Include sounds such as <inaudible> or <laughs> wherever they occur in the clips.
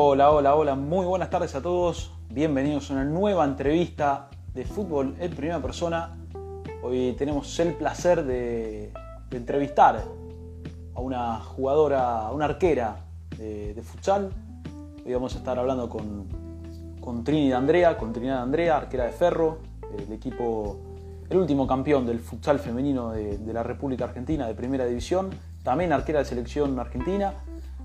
Hola, hola, hola, muy buenas tardes a todos. Bienvenidos a una nueva entrevista de fútbol en primera persona. Hoy tenemos el placer de, entrevistar a una jugadora, a una arquera de, futsal. Hoy vamos a estar hablando con, con Trini Andrea, con Trinidad Andrea, arquera de Ferro, el equipo, el último campeón del futsal femenino de, de la República Argentina de primera división, también arquera de selección argentina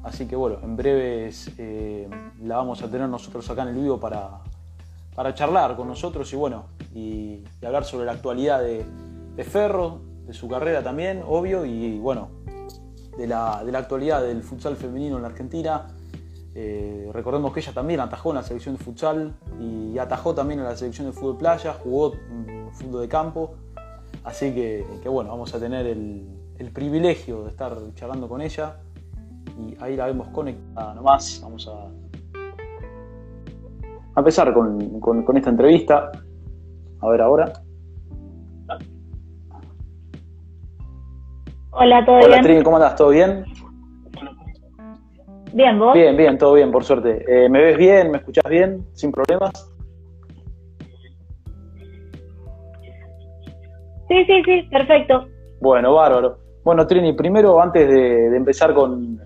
Así que bueno, en breves eh, la vamos a tener nosotros acá en el vivo para, para charlar con nosotros y bueno, y, hablar sobre la actualidad de, Ferro, de su carrera también, obvio, y, bueno, de la, de la, actualidad del futsal femenino en la Argentina. Eh, recordemos que ella también atajó en la selección de futsal y atajó también en la selección de fútbol playa, jugó fútbol de campo. Así que, bueno, vamos a tener el, el privilegio de estar charlando con ella y ahí la vemos conectada nomás. Vamos a, a empezar con, esta entrevista. A ver ahora. Hola, ¿todo Hola, Trini, ¿cómo andas? ¿Todo bien? Bien, ¿vos? Bien, bien, todo bien, por suerte. Eh, ¿Me ves bien? ¿Me escuchás bien? ¿Sin problemas? Sí, sí, sí, perfecto. Bueno, bárbaro. Bueno, Trini, primero, antes de empezar con,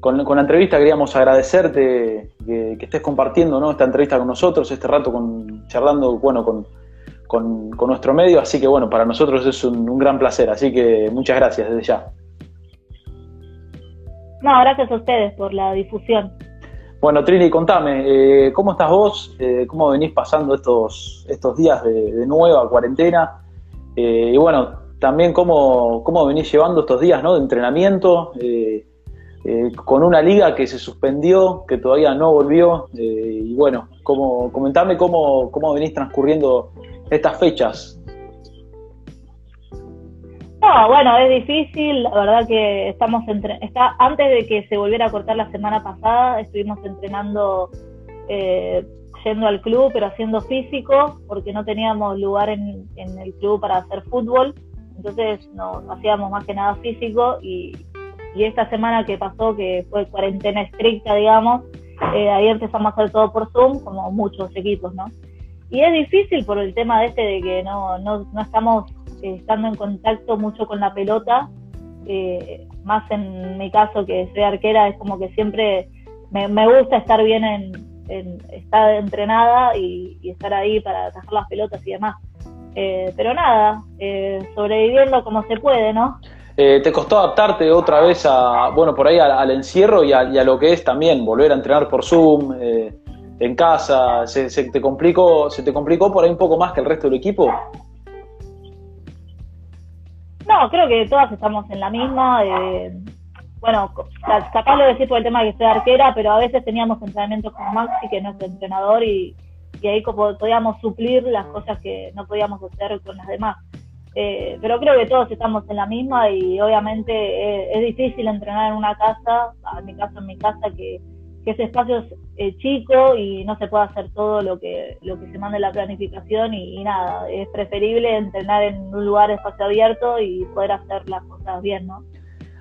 con, la entrevista queríamos agradecerte que, estés compartiendo esta entrevista con nosotros, este rato con, charlando bueno, con, nuestro medio, así que bueno, para nosotros es un, gran placer, así que muchas gracias desde ya. No, gracias a ustedes por la difusión. Bueno, Trini, contame, eh, ¿cómo estás vos? Eh, ¿Cómo venís pasando estos, estos días de, nueva cuarentena? Eh, y bueno, también cómo, cómo venís llevando estos días ¿no? de entrenamiento. Eh, con una liga que se suspendió, que todavía no volvió. Eh, y bueno, como, comentame cómo, cómo venís transcurriendo estas fechas. No, bueno, es difícil, la verdad que estamos entre, está, antes de que se volviera a cortar la semana pasada, estuvimos entrenando eh, yendo al club, pero haciendo físico, porque no teníamos lugar en, en el club para hacer fútbol, entonces nos hacíamos más que nada físico y, y esta semana que pasó, que fue cuarentena estricta, digamos, eh, ahí empezamos a hacer todo por Zoom, como muchos equipos, ¿no? Y es difícil por el tema de este de que no, no, no estamos eh, estando en contacto mucho con la pelota, eh, más en mi caso que soy arquera, es como que siempre me, gusta estar bien en, estar entrenada y, y, estar ahí para atajar las pelotas y demás. pero nada, sobreviviendo como se puede, ¿no? Eh, ¿Te costó adaptarte otra vez a, bueno, por ahí al, encierro y a, lo que es también volver a entrenar por Zoom, eh, en casa? ¿Se, te complicó, ¿Se te complicó por ahí un poco más que el resto del equipo? No, creo que todas estamos en la misma. Eh, bueno, capaz lo decir por el tema de que soy arquera, pero a veces teníamos entrenamientos con Maxi, que es nuestro entrenador, y, y ahí podíamos suplir las cosas que no podíamos hacer con las demás. Eh, pero creo que todos estamos en la misma y obviamente eh, es difícil entrenar en una casa, en mi caso en mi casa, que, ese espacio es eh, chico y no se puede hacer todo lo que, lo que se manda en la planificación y, nada, es preferible entrenar en un lugar espacio abierto y poder hacer las cosas bien, ¿no?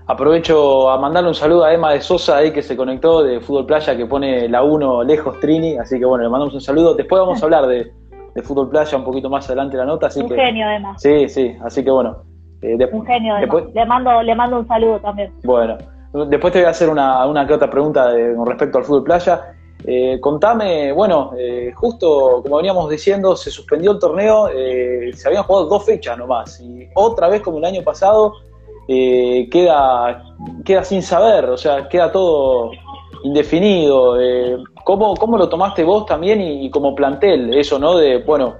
Aprovecho a mandarle un saludo a Emma de Sosa ahí que se conectó de Fútbol Playa que pone la 1 lejos Trini, así que bueno, le mandamos un saludo. Después vamos a hablar de, de fútbol playa un poquito más adelante la nota. Así un que, genio además. Sí, sí, así que bueno. Eh, un genio además. le, mando, le mando un saludo también. Bueno, después te voy a hacer una, una que otra pregunta con respecto al fútbol playa. Eh, contame, bueno, eh, justo como veníamos diciendo, se suspendió el torneo, se habían jugado dos fechas nomás, y otra vez como el año pasado, queda, queda sin saber, o sea, queda todo indefinido. Eh, ¿cómo, ¿Cómo lo tomaste vos también y, como plantel? Eso, ¿no? De, bueno,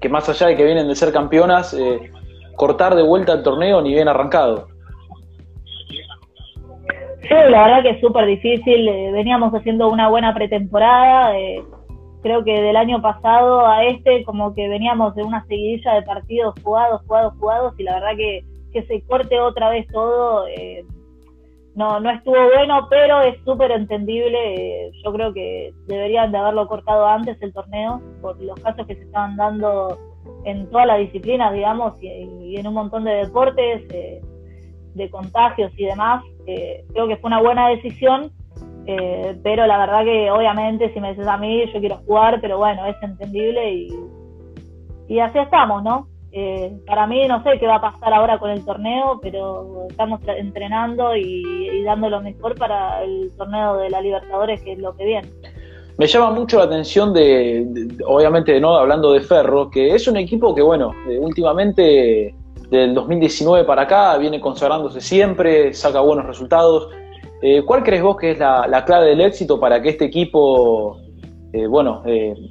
que más allá de que vienen de ser campeonas, eh, cortar de vuelta el torneo ni bien arrancado. Sí, la verdad que es súper difícil. Eh, veníamos haciendo una buena pretemporada. Eh, creo que del año pasado a este, como que veníamos de una seguidilla de partidos jugados, jugados, jugados, y la verdad que, que se corte otra vez todo. Eh, no, no estuvo bueno, pero es súper entendible. Yo creo que deberían de haberlo cortado antes el torneo por los casos que se estaban dando en todas las disciplinas, digamos, y, en un montón de deportes, eh, de contagios y demás. Eh, creo que fue una buena decisión, Eh, pero la verdad que obviamente si me dices a mí, yo quiero jugar, pero bueno, es entendible y, y así estamos, ¿no? Eh, para mí no sé qué va a pasar ahora con el torneo, pero estamos entrenando y, dando lo mejor para el torneo de la Libertadores, que es lo que viene. Me llama mucho la atención de, obviamente, no hablando de Ferro, que es un equipo que, bueno, últimamente del 2019 para acá viene consagrándose siempre, saca buenos resultados. Eh, ¿Cuál crees vos que es la, clave del éxito para que este equipo, eh, bueno,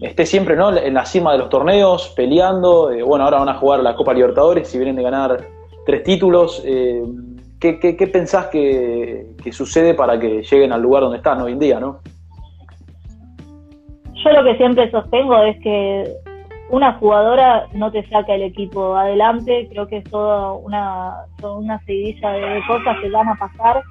esté siempre ¿no? en la cima de los torneos, peleando? bueno, ahora van a jugar la Copa Libertadores y vienen de ganar tres títulos. ¿qué, qué, pensás que, sucede para que lleguen al lugar donde están hoy en día, no? yo lo que siempre sostengo es que una jugadora no te saca el equipo adelante, creo que es toda una, una seguidilla de cosas que van a pasar.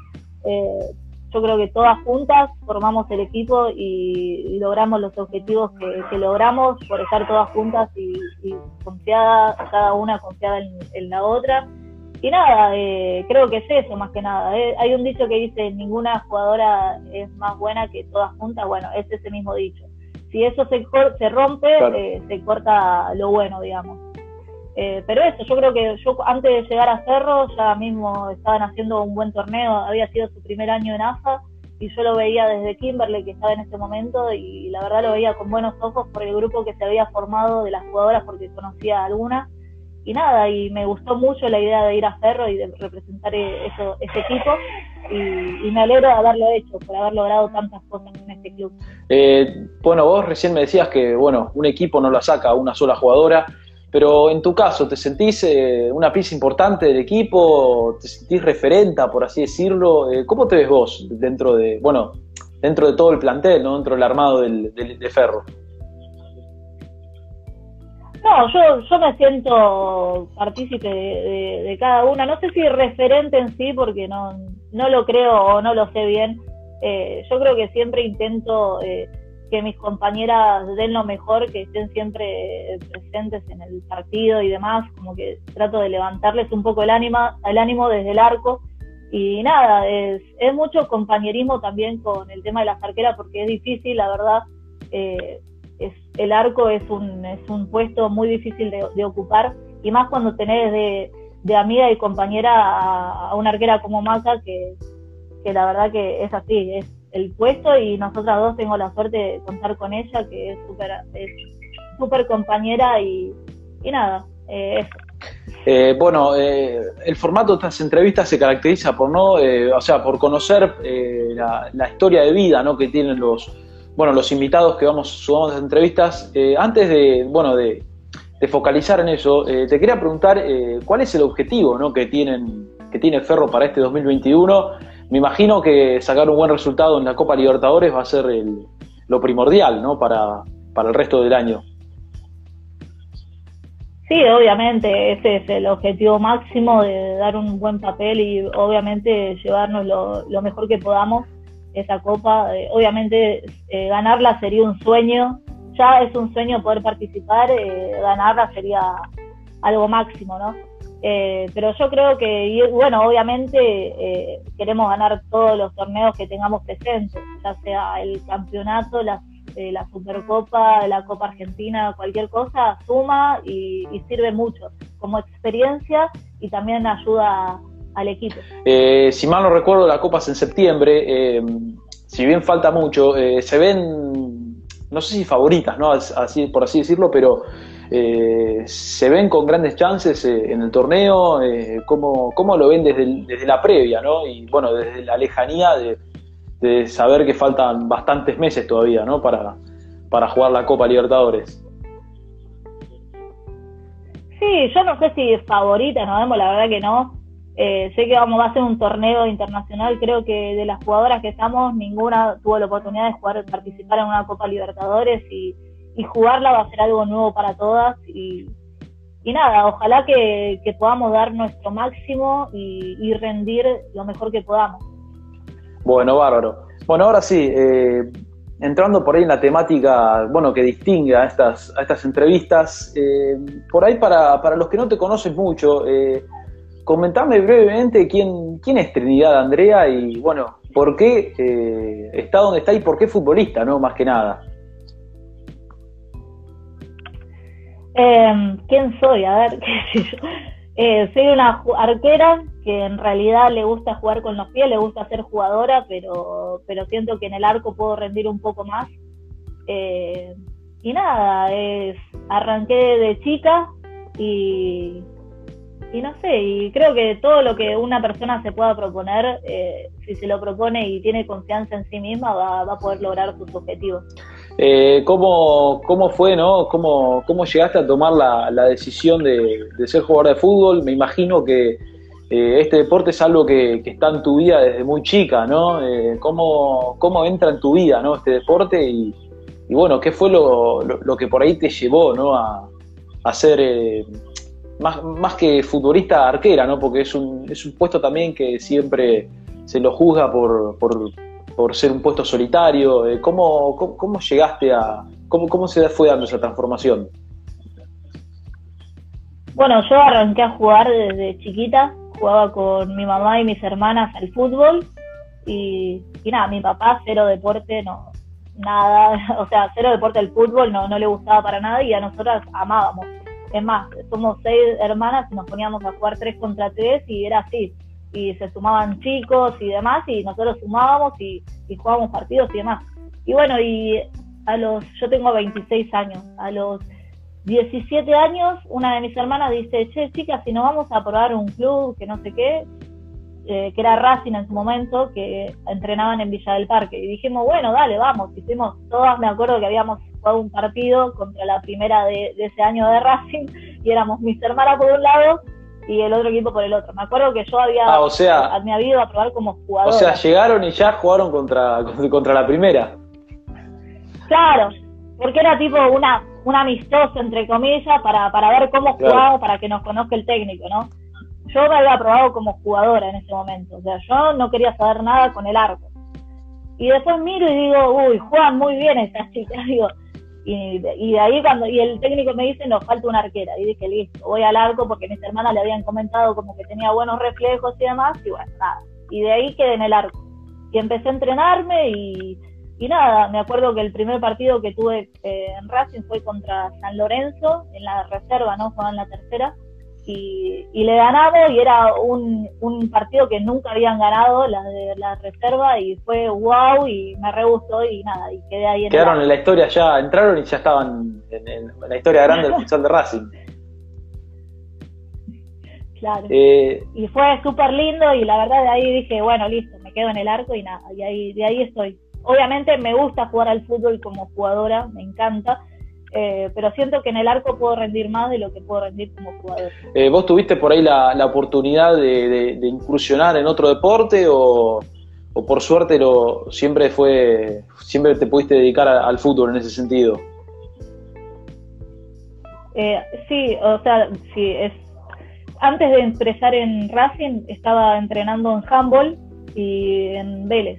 Yo creo que todas juntas formamos el equipo y, logramos los objetivos que, logramos por estar todas juntas y, y confiadas, cada una confiada en, la otra. Y nada, eh, creo que es eso más que nada. Eh, hay un dicho que dice, ninguna jugadora es más buena que todas juntas. Bueno, es ese mismo dicho si eso se, se rompe, eh, se corta lo bueno, digamos. Eh, pero eso, yo creo que yo antes de llegar a Cerro ya mismo estaban haciendo un buen torneo, había sido su primer año en AFA y yo lo veía desde Kimberley que estaba en ese momento y la verdad lo veía con buenos ojos por el grupo que se había formado de las jugadoras porque conocía algunas y nada, y me gustó mucho la idea de ir a Ferro y de representar e-, eso, ese equipo y, me alegro de haberlo hecho, por haber logrado tantas cosas en este club. Eh, bueno, vos recién me decías que bueno, un equipo no la saca una sola jugadora, pero en tu caso, ¿te sentís eh, una pieza importante del equipo? ¿Te sentís referenta, por así decirlo? Eh, ¿Cómo te ves vos dentro de, bueno, dentro de todo el plantel, ¿no? dentro del armado del, de Ferro? No, yo, yo me siento partícipe de, cada una. No sé si referente en sí, porque no, no lo creo o no lo sé bien. Eh, yo creo que siempre intento eh, que mis compañeras den lo mejor, que estén siempre presentes en el partido y demás. Como que trato de levantarles un poco el ánimo, el ánimo desde el arco. Y nada, es, es mucho compañerismo también con el tema de las arqueras, porque es difícil, la verdad. Eh, es, el arco es un, es un puesto muy difícil de, ocupar y más cuando tenés de, de amiga y compañera a, una arquera como Maca que, que, la verdad que es así, es el puesto y nosotras dos tengo la suerte de contar con ella que es súper super compañera y, y nada, eh, eso. Eh, bueno, eh, el formato de estas entrevistas se caracteriza por no, o sea, por conocer la, la, historia de vida ¿no? que tienen los, bueno, los invitados que vamos sumando a las entrevistas, eh, antes de, bueno, de, focalizar en eso, eh, te quería preguntar eh, cuál es el objetivo ¿no? que, tienen, que tiene Ferro para este 2021. Me imagino que sacar un buen resultado en la Copa Libertadores va a ser lo primordial ¿no? para, el resto del año. Sí, obviamente, ese es el objetivo máximo de dar un buen papel y obviamente llevarnos lo, lo mejor que podamos esa copa. Eh, obviamente eh, ganarla sería un sueño, ya es un sueño poder participar, eh, ganarla sería algo máximo, ¿no? Pero yo creo que, bueno, obviamente queremos ganar todos los torneos que tengamos presentes, ya sea el campeonato, la, la Supercopa, la Copa Argentina, cualquier cosa, suma y, y sirve mucho como experiencia y también ayuda al equipo. Eh, si mal no recuerdo, la Copa es en septiembre. Eh, si bien falta mucho, eh, se ven, no sé si favoritas, ¿no? Así, por así decirlo, pero se ven con grandes chances en el torneo. ¿cómo, ¿cómo, lo ven desde, desde, la previa, ¿no? Y bueno, desde la lejanía de, saber que faltan bastantes meses todavía, ¿no? Para, para jugar la Copa Libertadores. Sí, yo no sé si favorita, no vemos, la verdad que no. Eh, sé que vamos a hacer un torneo internacional, creo que de las jugadoras que estamos, ninguna tuvo la oportunidad de jugar, participar en una Copa Libertadores y, jugarla va a ser algo nuevo para todas y, nada, ojalá que, podamos dar nuestro máximo y, rendir lo mejor que podamos. Bueno, bárbaro. Bueno, ahora sí, eh, entrando por ahí en la temática, bueno, que distingue a estas, a estas entrevistas, eh, por ahí para, para los que no te conocen mucho, Comentame brevemente quién, quién es Trinidad Andrea y bueno, por qué eh, está donde está y por qué futbolista, ¿no? Más que nada. Em, ¿Quién soy? A ver, <laughs> qué sé yo. Eh, soy una arquera que en realidad le gusta jugar con los pies, le gusta ser jugadora, pero, pero siento que en el arco puedo rendir un poco más. Eh, y nada, es, arranqué de chica y, y no sé, y creo que todo lo que una persona se pueda proponer, eh, si se lo propone y tiene confianza en sí misma, va, a poder lograr sus objetivos. Eh, ¿cómo, ¿Cómo fue, no? ¿Cómo, cómo llegaste a tomar la, la decisión de, ser jugador de fútbol? Me imagino que eh, este deporte es algo que, está en tu vida desde muy chica, ¿no? Eh, ¿cómo, ¿Cómo entra en tu vida, ¿no? Este deporte y, bueno, ¿qué fue lo, lo, que por ahí te llevó, ¿no? A, a ser más, más que futbolista arquera, ¿no? Porque es un, es un puesto también que siempre se lo juzga por, por ser un puesto solitario. Eh, ¿Cómo, cómo, llegaste a, cómo, cómo se fue dando esa transformación? Bueno, yo arranqué a jugar desde chiquita, jugaba con mi mamá y mis hermanas al fútbol y, y nada, mi papá cero deporte, no, nada, <laughs> o sea, cero deporte del fútbol, no, no le gustaba para nada y a nosotras amábamos. Es más, somos seis hermanas y nos poníamos a jugar tres contra tres y era así. Y se sumaban chicos y demás y nosotros sumábamos y, jugábamos partidos y demás. Y bueno, y a los, yo tengo 26 años, a los 17 años una de mis hermanas dice, che chicas, si nos vamos a probar un club que no sé qué, eh, que era Racing en su momento, que entrenaban en Villa del Parque. Y dijimos, bueno, dale, vamos. Hicimos todas, me acuerdo que habíamos un partido contra la primera de, ese año de Racing <laughs> y éramos mis hermanas por un lado y el otro equipo por el otro. Me acuerdo que yo había, ah, o sea, me había ido a probar como jugador. O sea, llegaron y ya jugaron contra, contra la primera. Claro, porque era tipo una, un amistoso, entre comillas, para, para ver cómo jugábamos, para que nos conozca el técnico, ¿no? Yo me había probado como jugadora en ese momento, o sea, yo no quería saber nada con el arco. Y después miro y digo, uy, juegan muy bien estas chicas, <laughs> digo, y, de ahí cuando y el técnico me dice, nos falta una arquera. Y dije, listo, voy al arco porque mis hermanas le habían comentado como que tenía buenos reflejos y demás. Y bueno, nada. Y de ahí quedé en el arco. Y empecé a entrenarme y, y nada, me acuerdo que el primer partido que tuve eh, en Racing fue contra San Lorenzo, en la reserva, ¿no? Jugaba en la tercera y, le ganamos y era un, un, partido que nunca habían ganado, la de la reserva, y fue wow y me re gustó y nada, y quedé ahí en Quedaron en la historia ya, entraron y ya estaban en, la historia grande del <laughs> futsal de Racing. Claro. Eh, y fue súper lindo y la verdad de ahí dije, bueno, listo, me quedo en el arco y nada, y ahí, de ahí estoy. Obviamente me gusta jugar al fútbol como jugadora, me encanta, eh, pero siento que en el arco puedo rendir más de lo que puedo rendir como jugador. Eh, ¿Vos tuviste por ahí la, oportunidad de, incursionar en otro deporte o, por suerte lo, siempre fue siempre te pudiste dedicar al fútbol en ese sentido? Eh, sí, o sea, sí, es antes de empezar en Racing estaba entrenando en handball y en Vélez.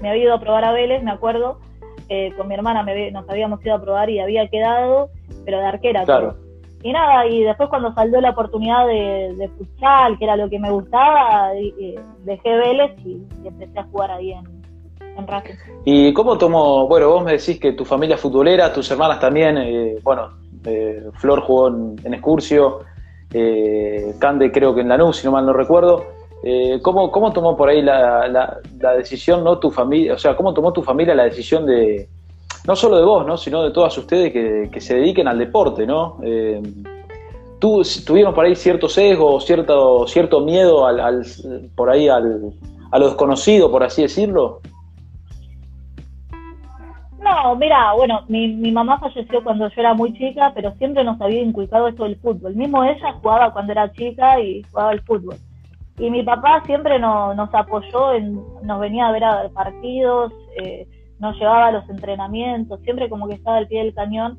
Me había ido a probar a Vélez, me acuerdo, eh, con mi hermana nos habíamos ido a probar y había quedado, pero de arquera. Claro. Y nada, y después cuando salió la oportunidad de, de futsal, que era lo que me gustaba, dejé Vélez y, empecé a jugar ahí en, en Racing. ¿Y cómo tomó, bueno, vos me decís que tu familia es futbolera, tus hermanas también, eh, bueno, eh, Flor jugó en, en Excursio, Cande creo que en Lanús, si no mal no recuerdo. Eh, ¿cómo, ¿cómo, tomó por ahí la, la, decisión, no tu familia, o sea, cómo tomó tu familia la decisión de, no solo de vos, ¿no? sino de todas ustedes que, que se dediquen al deporte, ¿no? Eh, ¿tú, ¿Tuvieron por ahí cierto sesgo, cierto, cierto miedo al, por ahí al, a lo desconocido, por así decirlo? No, mira, bueno, mi, mi mamá falleció cuando yo era muy chica, pero siempre nos había inculcado esto del fútbol. Mismo ella jugaba cuando era chica y jugaba el fútbol y mi papá siempre nos apoyó, en, nos venía a ver a partidos, eh, nos llevaba a los entrenamientos, siempre como que estaba al pie del cañón.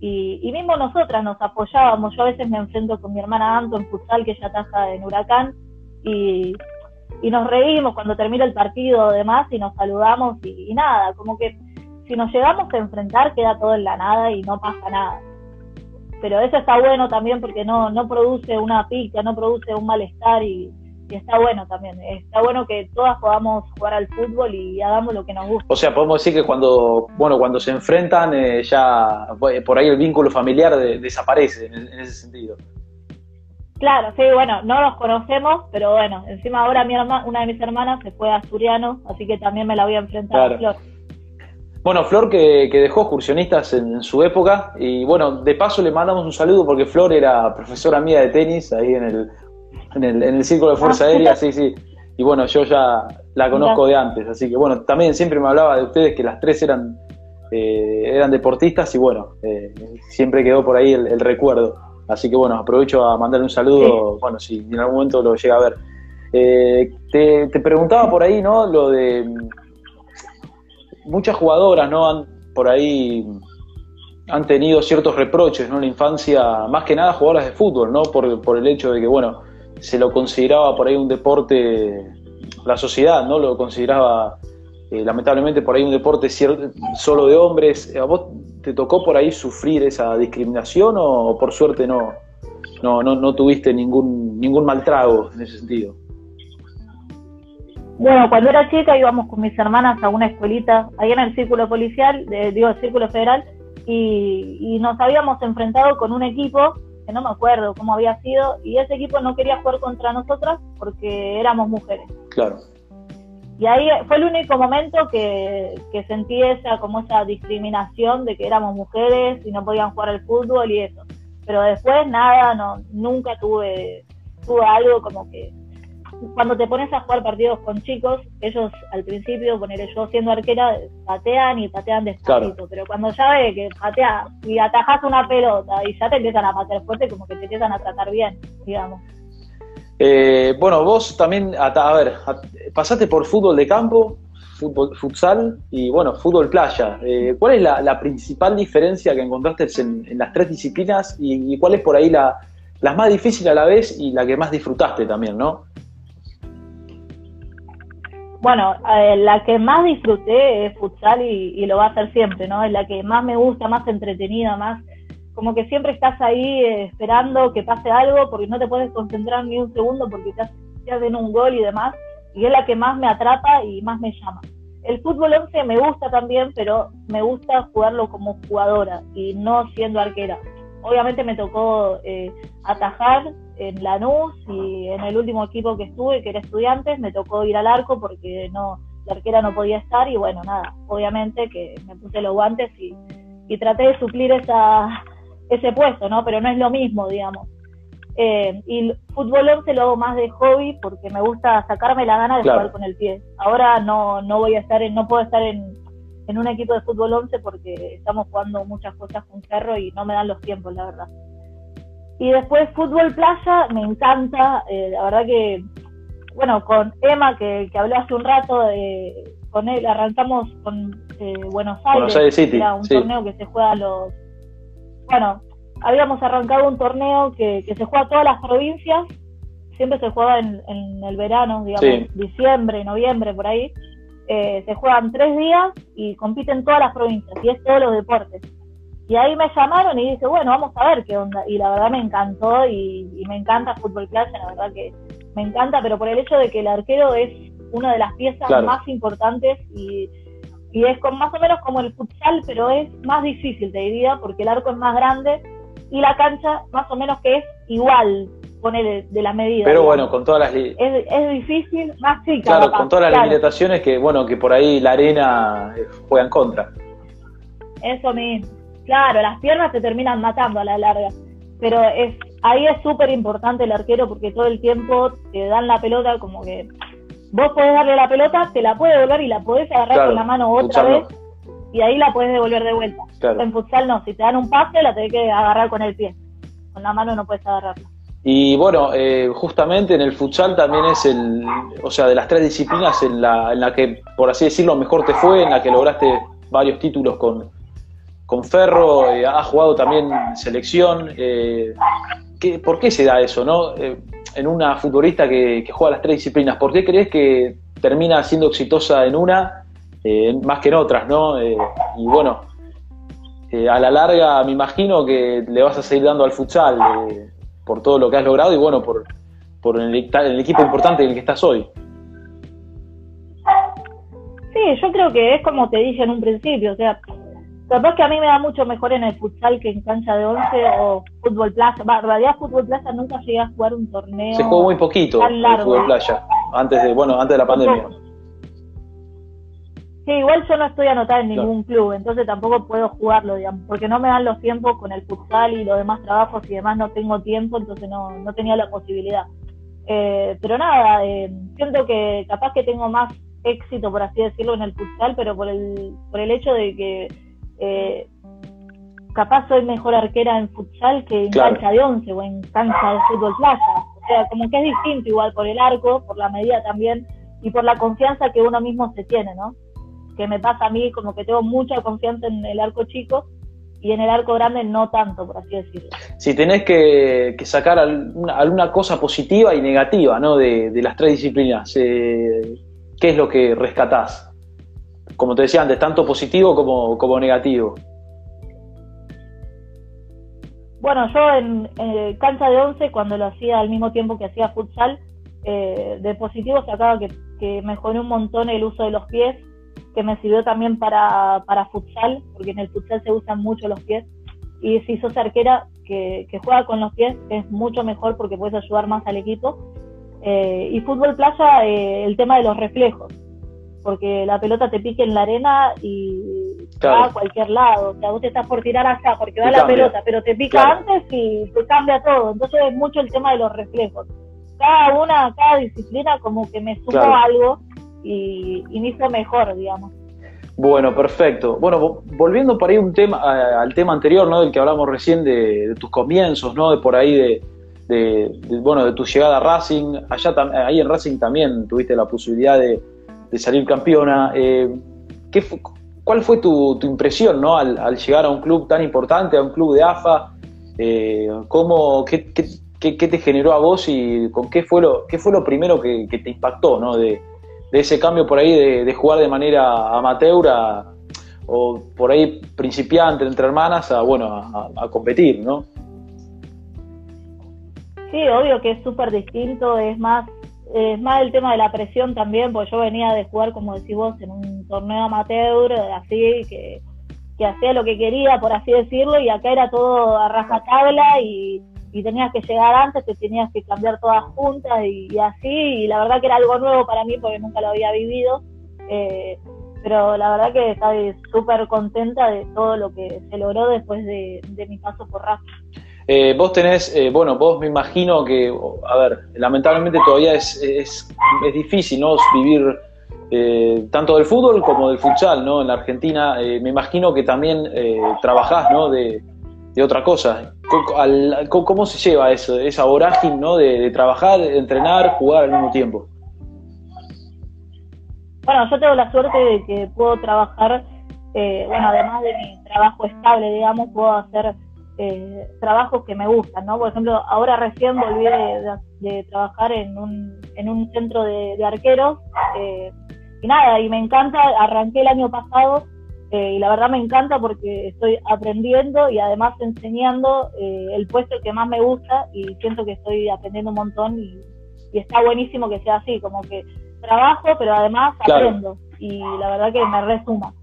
Y, y, mismo nosotras nos apoyábamos. Yo a veces me enfrento con mi hermana Anto en futsal, que ella ataja en Huracán, y, y nos reímos cuando termina el partido demás y nos saludamos y, y, nada, como que si nos llegamos a enfrentar queda todo en la nada y no pasa nada. Pero eso está bueno también porque no, no produce una pica, no produce un malestar y, está bueno también. Está bueno que todas podamos jugar al fútbol y hagamos lo que nos gusta. O sea, podemos decir que cuando, bueno, cuando se enfrentan eh, ya por ahí el vínculo familiar desaparece en, ese sentido. Claro, sí, bueno, no nos conocemos, pero bueno, encima ahora mi una de mis hermanas se fue a Asturiano, así que también me la voy a enfrentar a Flor. Bueno, Flor que, dejó excursionistas en, su época y bueno, de paso le mandamos un saludo porque Flor era profesora mía de tenis ahí en el, en el, en el Círculo de Fuerza ah, Aérea, sí, sí. Y bueno, yo ya la conozco de antes, así que bueno, también siempre me hablaba de ustedes que las tres eran, eh, eran deportistas y bueno, eh, siempre quedó por ahí el recuerdo. Así que bueno, aprovecho a mandarle un saludo, bueno, si en algún momento lo llega a ver. Eh, te, preguntaba por ahí, ¿no? Lo de mm, muchas jugadoras, ¿no? Han, por ahí han tenido ciertos reproches, ¿no? En la infancia, más que nada jugadoras de fútbol, ¿no? Por, por el hecho de que, bueno, se lo consideraba por ahí un deporte, la sociedad, ¿no? Lo consideraba eh, lamentablemente por ahí un deporte solo de hombres. ¿A vos te tocó por ahí sufrir esa discriminación o por suerte no, no, no, tuviste ningún, ningún mal trago en ese sentido? Bueno, cuando era chica íbamos con mis hermanas a una escuelita, ahí en el círculo policial, digo, el círculo federal, y, y, nos habíamos enfrentado con un equipo, que no me acuerdo cómo había sido, y ese equipo no quería jugar contra nosotras porque éramos mujeres. Claro. Y ahí fue el único momento que, sentí esa, como esa discriminación de que éramos mujeres y no podían jugar al fútbol y eso. Pero después nada, no, nunca tuve, tuve algo como que cuando te pones a jugar partidos con chicos, ellos al principio, poner yo siendo arquera, patean y patean despacito, pero cuando ya ve que patea y atajas una pelota y ya te empiezan a patear fuerte, como que te empiezan a tratar bien, digamos. Eh, bueno, vos también, a, ver, pasaste por fútbol de campo, fútbol, futsal y bueno, fútbol playa. Eh, ¿Cuál es la, principal diferencia que encontraste en, las tres disciplinas y, cuál es por ahí la, más difícil a la vez y la que más disfrutaste también, no? Bueno, eh, la que más disfruté es futsal y, y, lo va a hacer siempre, ¿no? Es la que más me gusta, más entretenida, más como que siempre estás ahí eh, esperando que pase algo porque no te puedes concentrar ni un segundo porque te, hacen un gol y demás, y es la que más me atrapa y más me llama. El fútbol 11 me gusta también, pero me gusta jugarlo como jugadora y no siendo arquera. Obviamente me tocó eh, atajar en Lanús y en el último equipo que estuve, que era estudiantes, me tocó ir al arco porque no la arquera no podía estar y bueno, nada, obviamente que me puse los guantes y, y traté de suplir esa, ese puesto, ¿no? Pero no es lo mismo, digamos. Eh, y fútbol 11 lo hago más de hobby porque me gusta sacarme la gana de jugar con el pie. Ahora no, no voy a estar en, no puedo estar en, en un equipo de fútbol 11 porque estamos jugando muchas cosas con cerro y no me dan los tiempos, la verdad. Y después fútbol playa, me encanta, eh, la verdad que, bueno, con Emma, que, que hablé hace un rato, eh, con él arrancamos con eh, Buenos Aires, City, era un torneo que se juega a los bueno, habíamos arrancado un torneo que, se juega a todas las provincias, siempre se juega en, el verano, digamos, diciembre, noviembre, por ahí. Eh, se juegan tres días y compiten todas las provincias, y es todos los deportes. Y ahí me llamaron y dije, bueno, vamos a ver qué onda. Y la verdad me encantó y, me encanta fútbol clase, la verdad que me encanta, pero por el hecho de que el arquero es una de las piezas más importantes y y es con, más o menos como el futsal, pero es más difícil, te diría, porque el arco es más grande y la cancha más o menos que es igual, pone de, la medida. Pero bueno, con todas las... Es, es difícil, más chica. Claro, con todas las limitaciones que, bueno, que por ahí la arena eh, juega en contra. Eso mismo. Claro, las piernas te terminan matando a la larga. Pero es ahí es súper importante el arquero porque todo el tiempo te dan la pelota como que vos podés darle la pelota, te la puede devolver y la podés agarrar con la mano otra vez y ahí la podés devolver de vuelta. En futsal no, si te dan un pase la tenés que agarrar con el pie. Con la mano no puedes agarrarla. Y bueno, eh, justamente en el futsal también es el, o sea, de las tres disciplinas en la, en la que, por así decirlo, mejor te fue, en la que lograste varios títulos con, con Ferro, eh, has jugado también selección. Eh, ¿qué, ¿Por qué se da eso, no? Eh, en una futbolista que, juega las tres disciplinas, ¿por qué crees que termina siendo exitosa en una eh, más que en otras, no? Eh, y bueno, a la larga me imagino que le vas a seguir dando al futsal por todo lo que has logrado y bueno, por, por el, el equipo importante en el que estás hoy. Sí, yo creo que es como te dije en un principio, o sea, capaz que a mí me da mucho mejor en el futsal que en cancha de once o fútbol plaza. en realidad fútbol plaza nunca llegué a jugar un torneo. Se jugó muy poquito el fútbol playa, antes de, bueno, antes de la pandemia. Sí, igual yo no estoy anotada en ningún club, entonces tampoco puedo jugarlo, digamos, porque no me dan los tiempos con el futsal y los demás trabajos y demás, no tengo tiempo, entonces no, no tenía la posibilidad. Eh, pero nada, eh, siento que capaz que tengo más éxito, por así decirlo, en el futsal, pero por el, por el hecho de que eh, capaz soy mejor arquera en futsal que en cancha de once o en cancha de fútbol playa. O sea, como que es distinto igual por el arco, por la medida también y por la confianza que uno mismo se tiene, ¿no? Que me pasa a mí como que tengo mucha confianza en el arco chico y en el arco grande no tanto, por así decirlo. Si tenés que, sacar alguna, cosa positiva y negativa, ¿no? De, las tres disciplinas, eh, ¿qué es lo que rescatás? Como te decía antes, tanto positivo como, como negativo. Bueno, yo en cancha de 11, cuando lo hacía al mismo tiempo que hacía futsal, eh, de positivo sacaba que, que mejoré un montón el uso de los pies, que me sirvió también para, para futsal, porque en el futsal se usan mucho los pies. Y si sos arquera que, que juega con los pies, es mucho mejor porque puedes ayudar más al equipo. Eh, y fútbol playa, eh, el tema de los reflejos, porque la pelota te pique en la arena y va a cualquier lado. O sea, vos te estás por tirar allá porque va la pelota, pero te pica antes y te cambia todo. Entonces es mucho el tema de los reflejos. Cada una, cada disciplina como que me sumó algo y, hizo mejor, digamos. Bueno, perfecto. Bueno, volviendo por ahí un tema, al tema anterior, ¿no? Del que hablamos recién de, de tus comienzos, ¿no? De por ahí de, de, bueno, de tu llegada a Racing. Allá ahí en Racing también tuviste la posibilidad de, salir campeona. Eh, ¿qué ¿Cuál fue tu, impresión ¿no? Al, llegar a un club tan importante, a un club de AFA? Eh, ¿cómo, qué, te generó a vos y con qué fue lo, qué fue lo primero que, te impactó ¿no? de, ese cambio por ahí de, jugar de manera amateur o por ahí principiante entre hermanas a, bueno, a, a competir, ¿no? Sí, obvio que es súper distinto, es más, es más el tema de la presión también, porque yo venía de jugar, como decís vos, en un torneo amateur, así, que, que hacía lo que quería, por así decirlo, y acá era todo a rajatabla y, y tenías que llegar antes, te tenías que cambiar todas juntas y, así, y la verdad que era algo nuevo para mí porque nunca lo había vivido. Eh, pero la verdad que estoy súper contenta de todo lo que se logró después de, mi paso por Rafa. Eh, vos tenés, eh, bueno, vos me imagino que, a ver, lamentablemente todavía es, es, es difícil, ¿no? Vivir eh, tanto del fútbol como del futsal, ¿no? En la Argentina, me imagino que también trabajás, ¿no? De, de otra cosa. ¿Cómo, se lleva eso, esa vorágine, ¿no? De, trabajar, entrenar, jugar al mismo tiempo. Bueno, yo tengo la suerte de que puedo trabajar, bueno, además de mi trabajo estable, digamos, puedo hacer eh, trabajos que me gustan, ¿no? Por ejemplo, ahora recién volví de, trabajar en un, en un centro de, arqueros eh, y nada, y me encanta, arranqué el año pasado eh, y la verdad me encanta porque estoy aprendiendo y además enseñando eh, el puesto que más me gusta y siento que estoy aprendiendo un montón y, está buenísimo que sea así, como que trabajo pero además aprendo y la verdad que me resuma.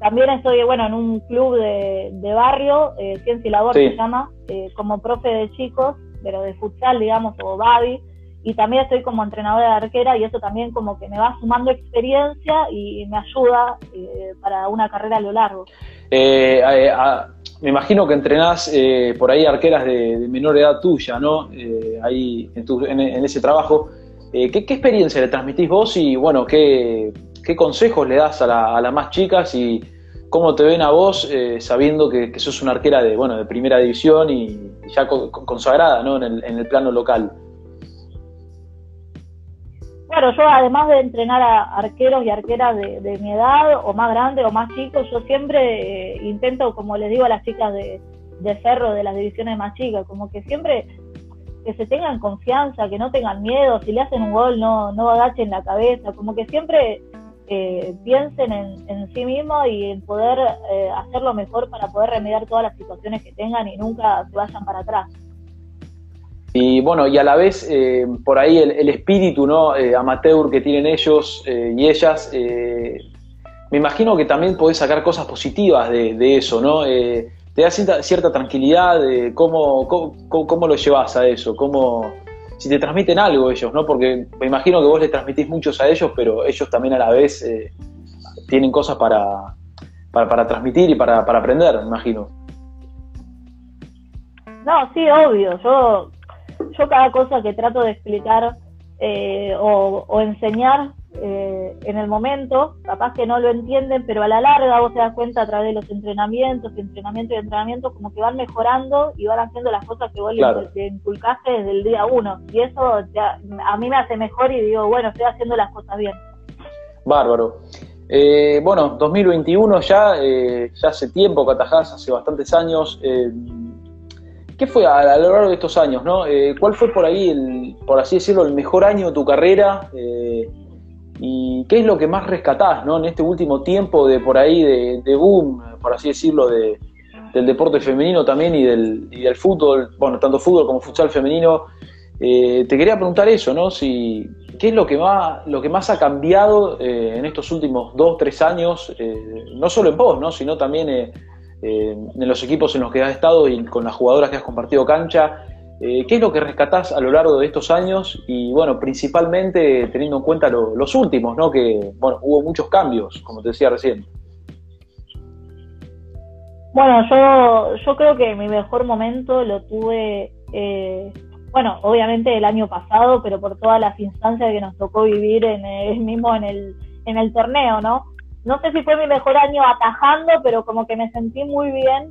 También estoy, bueno, en un club de, barrio, eh, Ciencia y Labor se llama, eh, como profe de chicos, pero de futsal, digamos, o babi, y también estoy como entrenadora de arquera y eso también como que me va sumando experiencia y me ayuda eh, para una carrera a lo largo. me imagino que entrenás por ahí arqueras de, menor edad tuya, ¿no? ahí en, ese trabajo. ¿qué, experiencia le transmitís vos y, bueno, qué, ¿qué consejos le das a, las más chicas y cómo te ven a vos eh, sabiendo que, sos una arquera de, bueno, de primera división y, ya consagrada ¿no? en, el, plano local? Bueno, yo además de entrenar a arqueros y arqueras de, mi edad, o más grandes o más chicos, yo siempre eh, intento, como les digo a las chicas de, ferro de las divisiones más chicas, como que siempre que se tengan confianza, que no tengan miedo, si le hacen un gol no, no agachen la cabeza, como que siempre eh, piensen en, sí mismos y en poder eh, hacerlo mejor para poder remediar todas las situaciones que tengan y nunca se vayan para atrás. Y bueno, y a la vez, eh, por ahí el, espíritu ¿no? Eh, amateur que tienen ellos eh, y ellas, me imagino que también podés sacar cosas positivas de, eso, ¿no? te da cierta, tranquilidad de cómo, cómo, lo llevas a eso, cómo, si te transmiten algo ellos, ¿no? Porque me imagino que vos les transmitís muchos a ellos, pero ellos también a la vez tienen cosas para, para, transmitir y para, para aprender, me imagino. No, sí, obvio. Yo yo cada cosa que trato de explicar eh, o, enseñar eh, en el momento, capaz que no lo entienden, pero a la larga vos te das cuenta a través de los entrenamientos, entrenamiento y entrenamiento, como que van mejorando y van haciendo las cosas que vos le, inculcaste desde el día uno. Y eso a mí me hace mejor y digo, bueno, estoy haciendo las cosas bien. Bárbaro. Eh, bueno, 2021 ya, ya hace tiempo que atajás, hace bastantes años. ¿Qué fue a, lo largo de estos años, no? Eh, ¿Cuál fue por ahí, el, por así decirlo, el mejor año de tu carrera? Eh, ¿Y qué es lo que más rescatás, no? En este último tiempo de por ahí de, boom, por así decirlo, de, del deporte femenino también y del, y del fútbol, bueno, tanto fútbol como futsal femenino. Eh, te quería preguntar eso, ¿no? Si, ¿Qué es lo que más, lo que más ha cambiado en estos últimos dos, tres años, no solo en vos, ¿no? sino también eh, en los equipos en los que has estado y con las jugadoras que has compartido cancha. Eh, ¿Qué es lo que rescatás a lo largo de estos años? Y bueno, principalmente teniendo en cuenta los últimos, ¿no? Que bueno, hubo muchos cambios, como te decía recién. Bueno, yo, yo creo que mi mejor momento lo tuve, eh, bueno, obviamente el año pasado, pero por todas las instancias que nos tocó vivir en el <laughs> mismo en el, en el torneo, ¿no? No sé si fue mi mejor año atajando, pero como que me sentí muy bien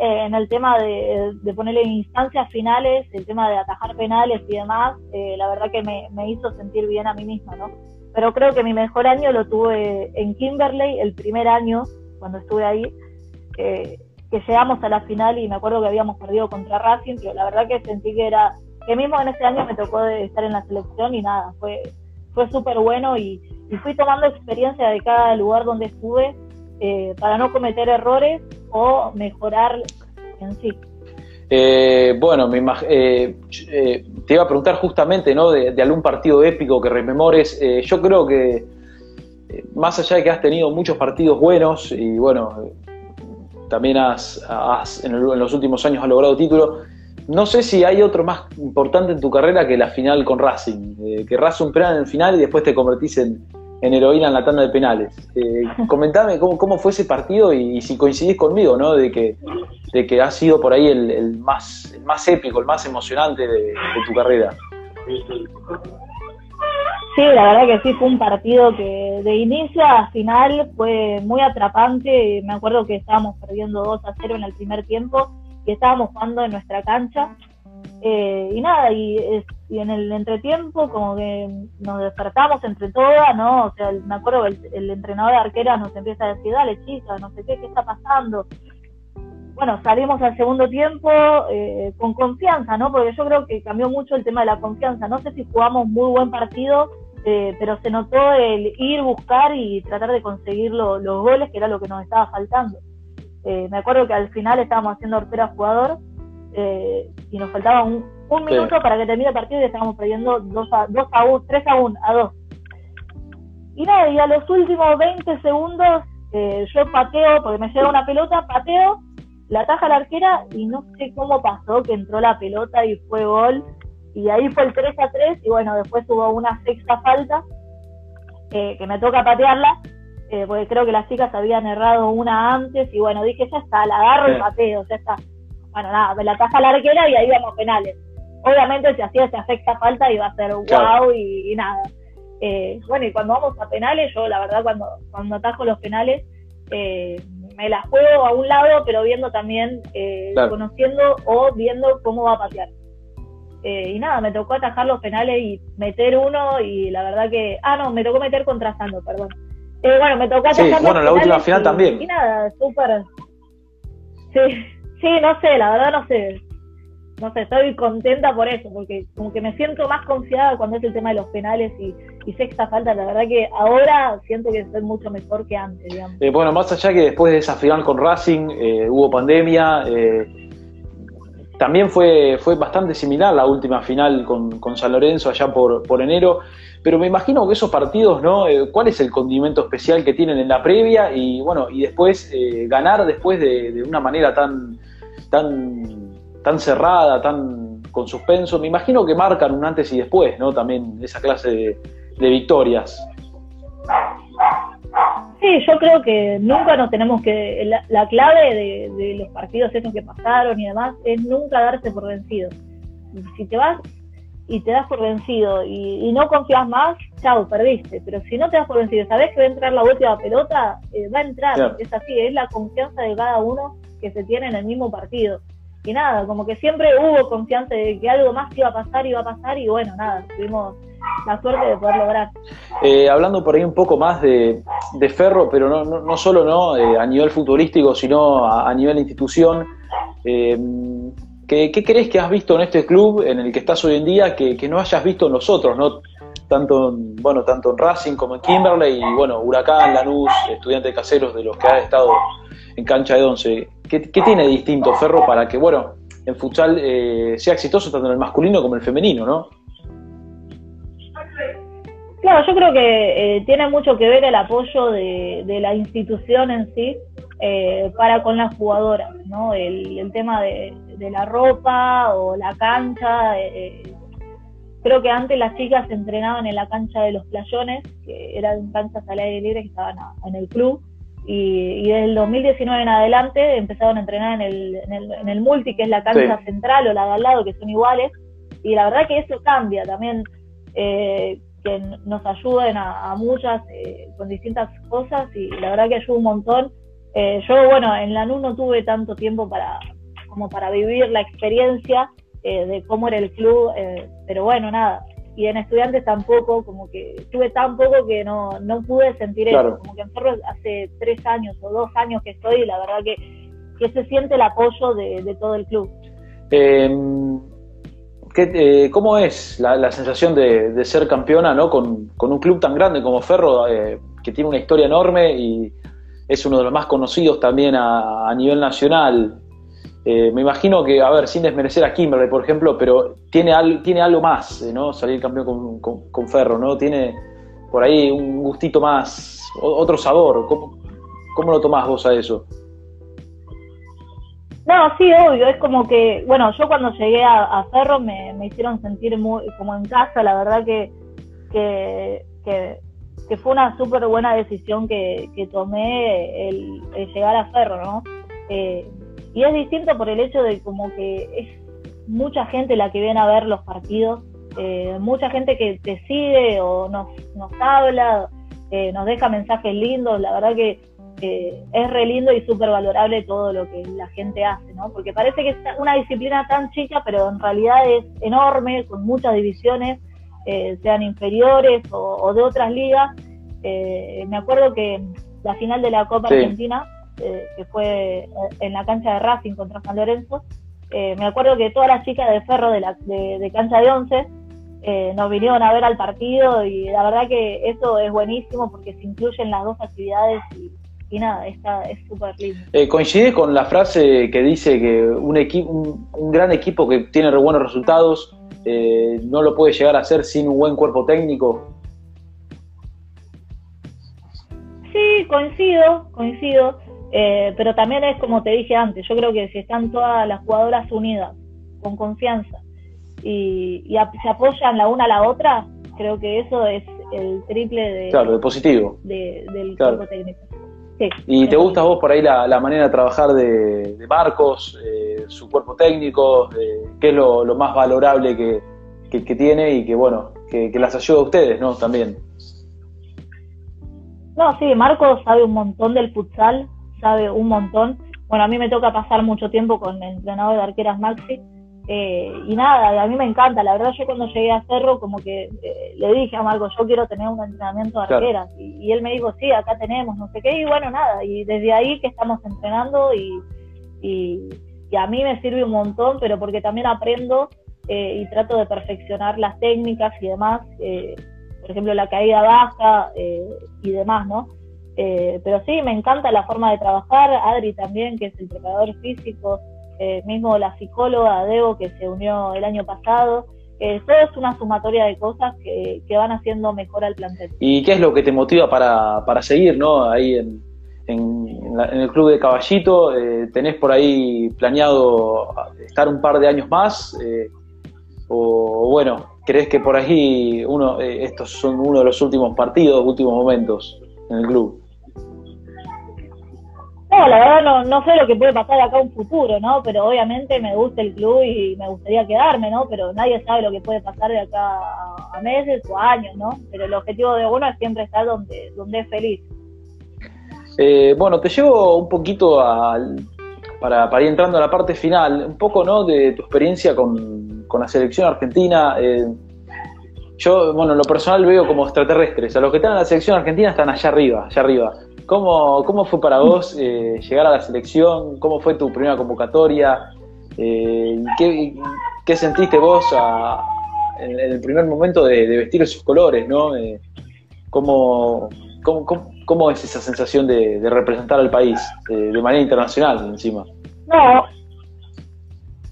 eh, en el tema de, ponerle instancias finales, el tema de atajar penales y demás, eh, la verdad que me, hizo sentir bien a mí misma, ¿no? Pero creo que mi mejor año lo tuve en Kimberley, el primer año, cuando estuve ahí, que llegamos a la final y me acuerdo que habíamos perdido contra Racing, pero la verdad que sentí que era, que mismo en ese año me tocó de estar en la selección y nada, fue, fue súper bueno y, fui tomando experiencia de cada lugar donde estuve eh, para no cometer errores o mejorar en sí. Eh, bueno, me eh, eh, te iba a preguntar justamente ¿no? de, algún partido épico que rememores. yo creo que más allá de que has tenido muchos partidos buenos y bueno, también has, en, los últimos años has logrado títulos, no sé si hay otro más importante en tu carrera que la final con Racing, eh, que Racing un penal en el final y después te convertís en, heroína en la tanda de penales. Eh, <laughs> comentame cómo, fue ese partido y, si coincidís conmigo, ¿no? De que, de que ha sido por ahí el, más, más épico, el más emocionante de, tu carrera. Sí, la verdad que sí, fue un partido que de inicio a final fue muy atrapante. Me acuerdo que estábamos perdiendo 2 a 0 en el primer tiempo que estábamos jugando en nuestra cancha. Eh, y nada, y, en el entretiempo como que nos despertamos entre todas, ¿no? O sea, me acuerdo el, el entrenador de arquera nos empieza a decir, dale chica, no sé qué, qué está pasando. Bueno, salimos al segundo tiempo eh, con confianza, ¿no? Porque yo creo que cambió mucho el tema de la confianza. No sé si jugamos muy buen partido, eh, pero se notó el ir, buscar y tratar de conseguir los goles, que era lo que nos estaba faltando. Eh, me acuerdo que al final estábamos haciendo hortera jugador eh, y nos faltaba un, minuto para que termine el partido y estábamos perdiendo 2 a, 2 a 1, 3 a 1, a 2. Y nada, y a los últimos 20 segundos eh, yo pateo, porque me llega una pelota, pateo, la taja la arquera y no sé cómo pasó que entró la pelota y fue gol. Y ahí fue el 3 a 3 y bueno, después hubo una sexta falta que me toca patearla eh, porque creo que las chicas habían errado una antes y bueno, dije, ya está, la agarro y pateo, ya está. Bueno, nada, me la taja la arquera y ahí vamos penales. Obviamente si hacía esa afecta falta iba a ser wow y, nada. Eh, bueno, y cuando vamos a penales, yo la verdad cuando, cuando atajo los penales, eh, me la juego a un lado, pero viendo también, conociendo o viendo cómo va a patear. y nada, me tocó atajar los penales y meter uno y la verdad que... Ah, no, me tocó meter contrastando, perdón. Eh, bueno, me tocó Sí, bueno, la última final también. Y nada, súper. Sí, sí, no sé, la verdad no sé. No sé, estoy contenta por eso, porque como que me siento más confiada cuando es el tema de los penales y, sexta falta. La verdad que ahora siento que estoy mucho mejor que antes, digamos. Eh, bueno, más allá que después de esa final con Racing eh, hubo pandemia, también fue, fue bastante similar la última final con, con San Lorenzo allá por, por enero. Pero me imagino que esos partidos, ¿no? Eh, ¿Cuál es el condimento especial que tienen en la previa y bueno y después eh, ganar después de, una manera tan tan tan cerrada, tan con suspenso? Me imagino que marcan un antes y después, ¿no? También esa clase de, victorias. Sí, yo creo que nunca nos tenemos que. La, clave de, los partidos esos que pasaron y demás es nunca darse por vencido. Si te vas y te das por vencido y, no confías más, chao, perdiste. Pero si no te das por vencido, sabes que va a entrar la última pelota, eh, va a entrar. Es así, es la confianza de cada uno que se tiene en el mismo partido. Y nada, como que siempre hubo confianza de que algo más iba a pasar, iba a pasar, y bueno, nada, tuvimos la suerte de poder lograr. Eh, hablando por ahí un poco más de, Ferro, pero no, no, solo no eh, a nivel futbolístico, sino a, a nivel institución. Eh, ¿Qué, crees que has visto en este club en el que estás hoy en día que, no hayas visto en los ¿no? Tanto en, bueno, tanto en Racing como en Kimberley bueno, Huracán, Lanús, estudiantes caseros de los que han estado en cancha de once. ¿Qué, tiene distinto Ferro para que, bueno, en futsal eh, sea exitoso tanto en el masculino como en el femenino, ¿no? Claro, yo creo que eh, tiene mucho que ver el apoyo de, la institución en sí eh, para con las jugadoras, ¿no? el tema de, de la ropa o la cancha. Eh, creo que antes las chicas se entrenaban en la cancha de los playones, que eran canchas al aire libre que estaban en el club. Y, desde el 2019 en adelante empezaron a entrenar en el, en el, multi, que es la cancha central o la de al lado, que son iguales. Y la verdad que eso cambia también, eh, que nos ayuden a, muchas eh, con distintas cosas y la verdad que ayuda un montón. yo, bueno, en la NU no tuve tanto tiempo para, como para vivir la experiencia eh, de cómo era el club, eh, pero bueno, nada. Y en estudiantes tampoco, como que tuve tan poco que no, no pude sentir eso. Como que en Ferro hace tres años o dos años que estoy y la verdad que, que se siente el apoyo de, todo el club. Em, eh, ¿Cómo es la, sensación de, ser campeona ¿no? con, un club tan grande como Ferro, que tiene una historia enorme y es uno de los más conocidos también a, a nivel nacional? Eh, me imagino que, a ver, sin desmerecer a Kimberley, por ejemplo, pero tiene, al, tiene algo más, eh, ¿no? Salir campeón con, Ferro, ¿no? Tiene por ahí un gustito más, otro sabor. ¿Cómo, lo tomás vos a eso? No, sí, obvio, es como que, bueno, yo cuando llegué a, Ferro me, hicieron sentir muy como en casa, la verdad que, que, que, fue una súper buena decisión que, tomé el, llegar a Ferro, ¿no? Eh, y es distinto por el hecho de como que es mucha gente la que viene a ver los partidos, eh, mucha gente que te sigue o nos, nos habla, eh, nos deja mensajes lindos, la verdad que es re lindo y súper valorable todo lo que la gente hace, ¿no? Porque parece que es una disciplina tan chica, pero en realidad es enorme, con muchas divisiones, eh, sean inferiores o, de otras ligas. me acuerdo que la final de la Copa Argentina eh, que fue en la cancha de Racing contra San Lorenzo, eh, me acuerdo que todas las chicas de Ferro de, la, de, cancha de once eh, nos vinieron a ver al partido y la verdad que eso es buenísimo porque se incluyen las dos actividades y, nada, está, es súper lindo. ¿Coincide con la frase que dice que un, equipo, un, gran equipo que tiene buenos resultados no lo puede llegar a hacer sin un buen cuerpo técnico? Sí, coincido, coincido. Eh, pero también es como te dije antes, yo creo que si están todas las jugadoras unidas, con confianza, y, se apoyan la una a la otra, creo que eso es el triple de, claro, de positivo. del cuerpo técnico. ¿Y te gusta a vos por ahí la, manera de trabajar de, Marcos, eh, su cuerpo técnico, qué es lo, más valorable que, tiene y que, bueno, que, que las ayuda a ustedes, ¿no? También. No, sí, Marcos sabe un montón del futsal, sabe un montón. Bueno, a mí me toca pasar mucho tiempo con el entrenador de arqueras Maxi. Eh, y nada, a mí me encanta. La verdad, yo cuando llegué a Cerro, como que eh, le dije a Marco, yo quiero tener un entrenamiento de arqueras. Y, él me dijo, sí, acá tenemos, no sé qué. Y bueno, nada. Y desde ahí que estamos entrenando y, y, a mí me sirve un montón, pero porque también aprendo eh, y trato de perfeccionar las técnicas y demás. por ejemplo, la caída baja y demás, ¿no? Eh, pero sí, me encanta la forma de trabajar. Adri también, que es el preparador físico, eh, mismo la psicóloga Debo que se unió el año pasado. Eh, todo es una sumatoria de cosas que, van haciendo mejor al plantel. ¿Y qué es lo que te motiva para, para seguir ¿no? ahí en, en, el club de Caballito? Eh, ¿Tenés por ahí planeado estar un par de años más? Eh, o bueno, ¿crees que por ahí uno, estos son uno de los últimos partidos, últimos momentos en el club? No, la verdad no, no sé lo que puede pasar acá a un futuro, ¿no? Pero obviamente me gusta el club y me gustaría quedarme, ¿no? Pero nadie sabe lo que puede pasar de acá a meses o años, ¿no? Pero el objetivo de uno siempre estar donde, donde es feliz. Eh, bueno, te llevo un poquito para, para, ir entrando a la parte final, un poco, ¿no? De tu experiencia con, con la selección argentina. Eh, yo, bueno, en lo personal veo como extraterrestres. A los que están en la selección argentina están allá arriba, allá arriba. ¿Cómo, cómo fue para vos eh, llegar a la selección? ¿Cómo fue tu primera convocatoria? Eh, ¿qué, ¿qué, sentiste vos en, el primer momento de, vestir esos colores? ¿no? Eh, ¿cómo, cómo, cómo, es esa sensación de, de representar al país de manera internacional encima? No,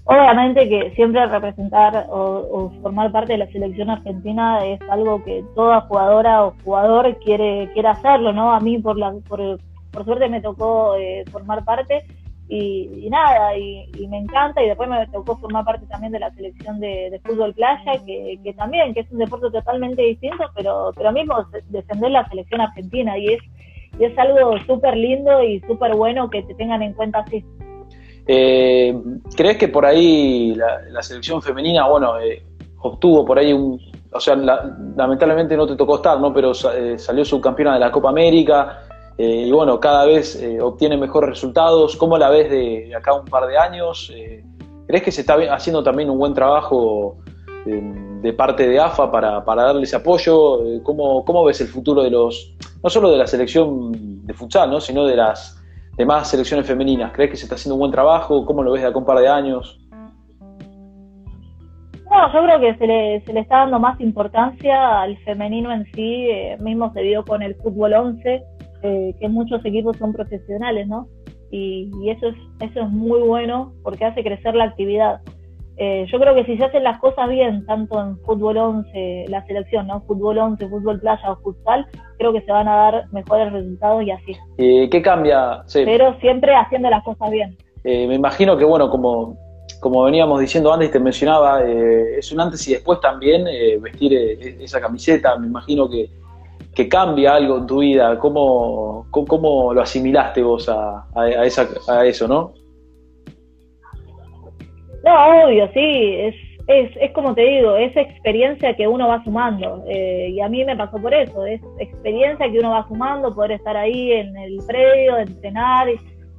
Obviamente que siempre representar o, formar parte de la selección argentina es algo que toda jugadora o jugador quiere quiere hacerlo, ¿no? A mí por la por, suerte me tocó eh, formar parte y, nada, y, me encanta y después me tocó formar parte también de la selección de, fútbol playa, que, que, también, que es un deporte totalmente distinto, pero, pero mismo defender la selección argentina y es, y es algo súper lindo y súper bueno que te tengan en cuenta así. Eh, ¿Crees que por ahí la, selección femenina, bueno, eh, obtuvo por ahí un, o sea, lamentablemente no te tocó estar, ¿no? Pero eh, salió subcampeona de la Copa América y bueno, cada vez obtiene mejores resultados. ¿Cómo la ves de, acá un par de años? ¿Crees que se está haciendo también un buen trabajo de parte de AFA para, para darles apoyo? ¿Cómo, ¿Cómo ves el futuro de los, no solo de la selección de futsal, ¿no? sino de las de más selecciones femeninas? ¿Crees que se está haciendo un buen trabajo? ¿Cómo lo ves de acá un par de años? No, yo creo que se le, se le está dando más importancia al femenino en sí, eh, mismo se vio con el fútbol 11, eh, que muchos equipos son profesionales, ¿no? Y, y, eso, es, eso es muy bueno porque hace crecer la actividad. Eh, yo creo que si se hacen las cosas bien, tanto en fútbol 11, la selección, ¿no? Fútbol 11, fútbol playa o futsal, creo que se van a dar mejores resultados y así. ¿Y qué cambia? Pero siempre haciendo las cosas bien. Eh, me imagino que, bueno, como, como veníamos diciendo antes, te mencionaba, eh, es un antes y después también vestir esa camiseta. Me imagino que, que, cambia algo en tu vida. ¿Cómo, cómo, lo asimilaste vos a, a, esa, a eso, no? No, obvio, sí, es, es, es como te digo, es experiencia que uno va sumando. Eh, y a mí me pasó por eso, es experiencia que uno va sumando, poder estar ahí en el predio, entrenar,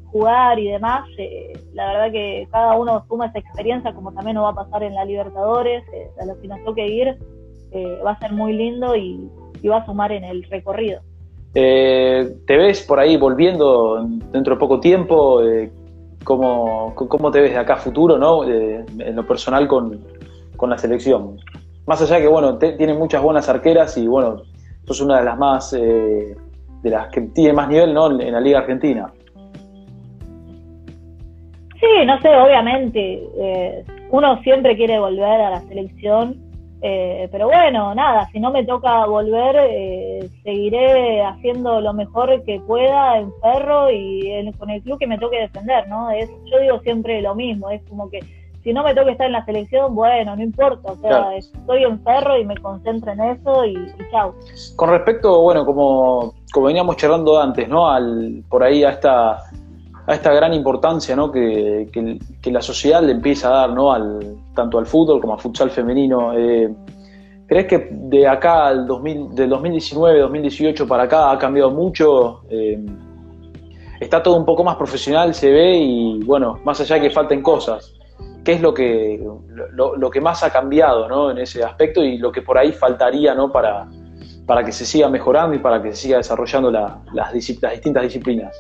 jugar y demás. Eh, la verdad que cada uno suma esa experiencia, como también nos va a pasar en la Libertadores, eh, a los que nos toque ir, va a ser muy lindo y, va a sumar en el recorrido. ¿Te ves por ahí volviendo dentro de poco tiempo? ¿Cómo, cómo te ves de acá futuro, ¿no? en lo personal con, la selección. Más allá que, bueno, tiene muchas buenas arqueras y, bueno, sos una de las más, eh, de las que tiene más nivel, ¿no? En la Liga Argentina. Sí, no sé, obviamente, eh, uno siempre quiere volver a la selección eh, pero bueno, nada, si no me toca volver, eh, seguiré haciendo lo mejor que pueda en Ferro y con el club que me toque defender, ¿no? Es, yo digo siempre lo mismo, es como que si no me toca estar en la selección, bueno, no importa, o sea, estoy en Ferro y me concentro en eso y, y chau. Con respecto, bueno, como, como veníamos charlando antes, ¿no? Al, por ahí a esta a esta gran importancia ¿no? que, que, la sociedad le empieza a dar ¿no? al, tanto al fútbol como al futsal femenino. Eh, ¿Crees que de acá al 2000, del 2019, 2018 para acá ha cambiado mucho? Eh, está todo un poco más profesional, se ve, y bueno, más allá de que falten cosas, ¿qué es lo que, lo, lo que más ha cambiado ¿no? en ese aspecto y lo que por ahí faltaría ¿no? para, para que se siga mejorando y para que se siga desarrollando las, las distintas disciplinas?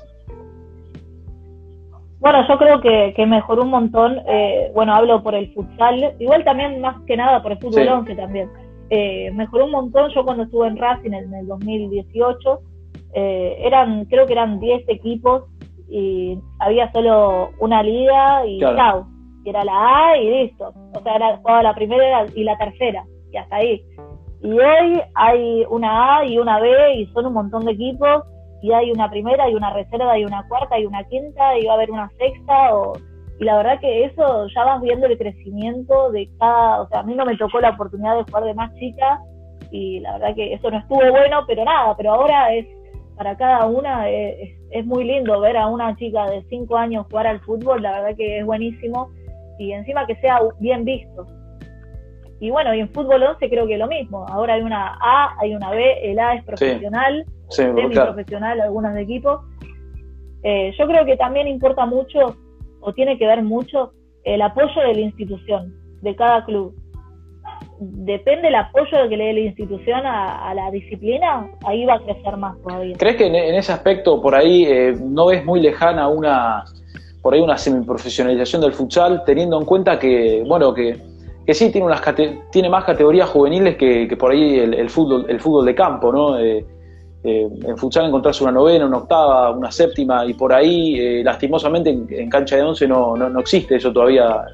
Bueno, yo creo que, mejoró un montón. Eh, bueno, hablo por el futsal, igual también más que nada por el fútbol 11 también. Eh, mejoró un montón. Yo cuando estuve en Racing en el 2018, eh, eran, creo que eran 10 equipos y había solo una liga y chao. Y era la A y listo. O sea, era jugaba la primera y la tercera, y hasta ahí. Y hoy hay una A y una B y son un montón de equipos y hay una primera y una reserva y una cuarta y una quinta y va a haber una sexta o y la verdad que eso ya vas viendo el crecimiento de cada, o sea, a mí no me tocó la oportunidad de jugar de más chica y la verdad que eso no estuvo bueno, pero nada, pero ahora es para cada una es, es muy lindo ver a una chica de 5 años jugar al fútbol, la verdad que es buenísimo y encima que sea bien visto. Y bueno, y en fútbol 11 creo que lo mismo. Ahora hay una A, hay una B, el A es profesional, semi-profesional, algunos equipos. Eh, yo creo que también importa mucho, o tiene que ver mucho, el apoyo de la institución, de cada club. Depende el apoyo que le dé la institución a, la disciplina, ahí va a crecer más todavía. ¿Crees que en, ese aspecto por ahí eh, no es muy lejana una por ahí una semiprofesionalización del futsal, teniendo en cuenta que, bueno, que que sí tiene, unas tiene más categorías juveniles que, por ahí el, fútbol, el fútbol de campo, ¿no? Eh, eh, en futsal encontrás una novena, una octava, una séptima, y por ahí, eh, lastimosamente, en, cancha de once no, no, existe eso todavía.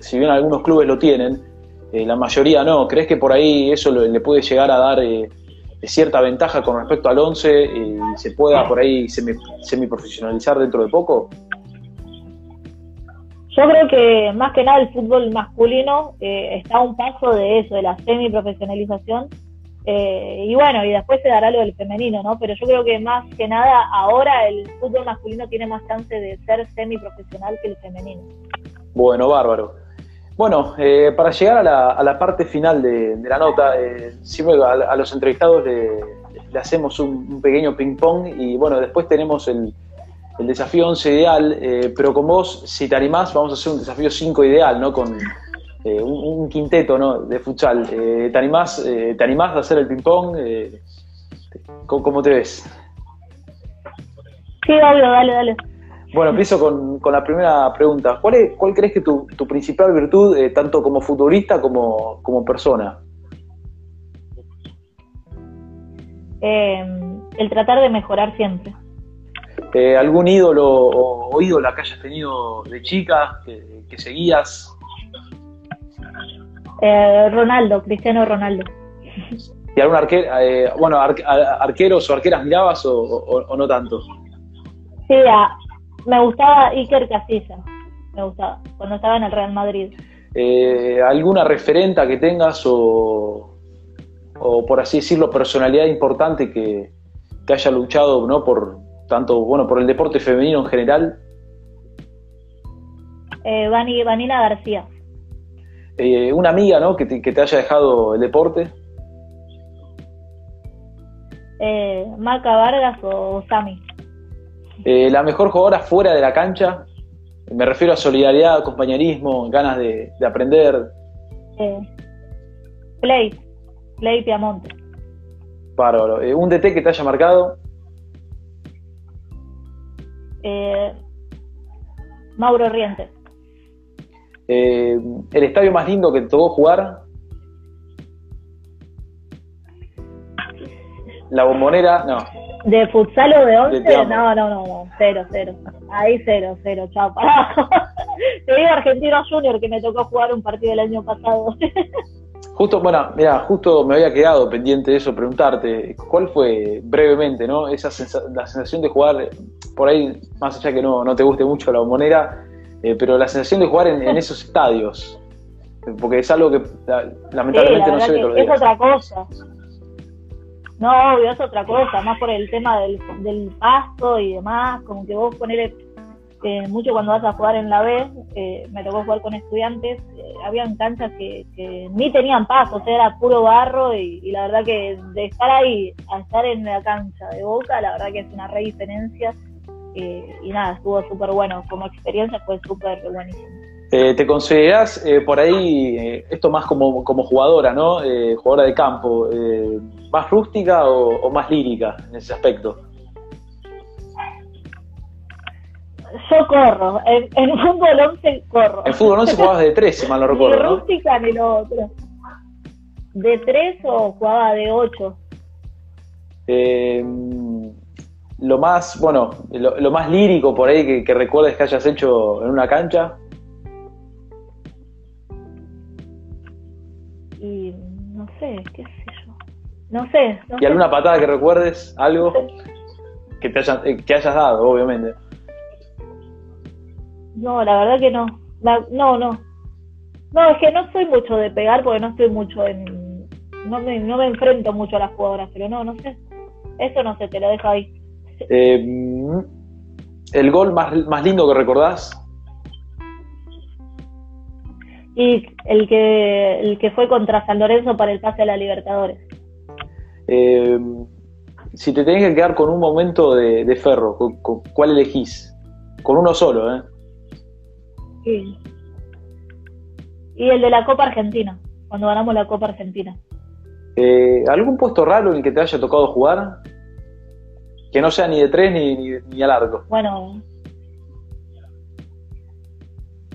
Si bien algunos clubes lo tienen, la mayoría no. ¿Crees que por ahí eso le, puede llegar a dar cierta ventaja con respecto al once y se pueda por ahí semi, semiprofesionalizar dentro de poco? Yo creo que más que nada el fútbol masculino eh, está a un paso de eso, de la semi-profesionalización. Eh, y bueno, y después se dará lo del femenino, ¿no? Pero yo creo que más que nada ahora el fútbol masculino tiene más chance de ser semi-profesional que el femenino. Bueno, bárbaro. Bueno, eh, para llegar a la, parte final de, la nota, siempre a, los entrevistados le, hacemos un pequeño ping-pong y bueno, después tenemos el, el desafío 11 ideal, eh, pero con vos, si te animás, vamos a hacer un desafío 5 ideal, ¿no? Con eh, un, quinteto, ¿no? De futsal. Eh, ¿te, animás, ¿Te animás a hacer el ping-pong? ¿cómo, te ves? Sí, obvio, dale, dale. Bueno, empiezo con, la primera pregunta. ¿Cuál, es, cuál crees que tu, tu principal virtud, tanto como futbolista como, como persona? el tratar de mejorar siempre. Eh, ¿Algún ídolo o, ídola que hayas tenido de chica, que, seguías? Eh, Ronaldo, Cristiano Ronaldo. ¿Y algún arquero, eh, bueno, arqueros o arqueras mirabas o, no tanto? Sí, me gustaba Iker Casillas, me gustaba, cuando estaba en el Real Madrid. ¿Alguna referenta que tengas o, o, por así decirlo, personalidad importante que, que haya luchado ¿no? por, tanto bueno por el deporte femenino en general? Eh, Vanina García. Eh, una amiga, ¿no? Que te, haya dejado el deporte. Eh, Maca Vargas o Sami. Eh, la mejor jugadora fuera de la cancha. Me refiero a solidaridad, compañerismo, ganas de, aprender. Eh, Play, Play Piamonte. Bárbaro. ¿Un DT que te haya marcado? Eh, Mauro Riente. Eh, ¿El estadio más lindo que te tocó jugar? La bombonera, no. ¿De futsal o de once? no, no, no, no, cero, cero. Ahí cero, cero, chao. <laughs> Te digo Argentino Junior que me tocó jugar un partido el año pasado. <laughs> Justo, bueno, mira, justo me había quedado pendiente de eso, preguntarte, ¿cuál fue brevemente, no? Esa la sensación de jugar, por ahí, más allá que no, no te guste mucho la bombonera, eh, pero la sensación de jugar en, esos estadios, porque es algo que lamentablemente no se ve todos Es otra cosa. No, obvio, es otra cosa, más por el tema del, del pasto y demás, como que vos poner mucho cuando vas a jugar en la B, eh, me tocó jugar con estudiantes, eh, habían canchas que, ni tenían paso, o sea, era puro barro y, la verdad que de estar ahí a estar en la cancha de Boca, la verdad que es una re diferencia eh, y nada, estuvo súper bueno, como experiencia fue súper buenísimo. ¿Te consideras por ahí, esto más como, como jugadora, ¿no? jugadora de campo, más rústica o más lírica en ese aspecto? Yo corro. En, en fútbol 11 corro. En fútbol 11 jugabas de 3, si mal no recuerdo. Ni rústica ni lo otro. ¿De 3 o jugaba de 8? Eh, lo más, bueno, lo, más lírico por ahí que, que, recuerdes que hayas hecho en una cancha. Y no sé, qué sé yo. No sé. ¿Y alguna patada que recuerdes? ¿Algo? Que, te hayas, que hayas dado, obviamente. No, la verdad que no. no, no. No, es que no soy mucho de pegar porque no estoy mucho en. No me, no me enfrento mucho a las jugadoras, pero no, no sé. Eso no sé, te lo dejo ahí. Eh, ¿El gol más, más lindo que recordás? Y el que, el que fue contra San Lorenzo para el pase a la Libertadores. Eh, si te tenés que quedar con un momento de, de Ferro, ¿cuál elegís? Con uno solo, ¿eh? Sí. Y el de la Copa Argentina, cuando ganamos la Copa Argentina. Eh, ¿Algún puesto raro en el que te haya tocado jugar? Que no sea ni de tres ni, ni, ni a largo. Bueno.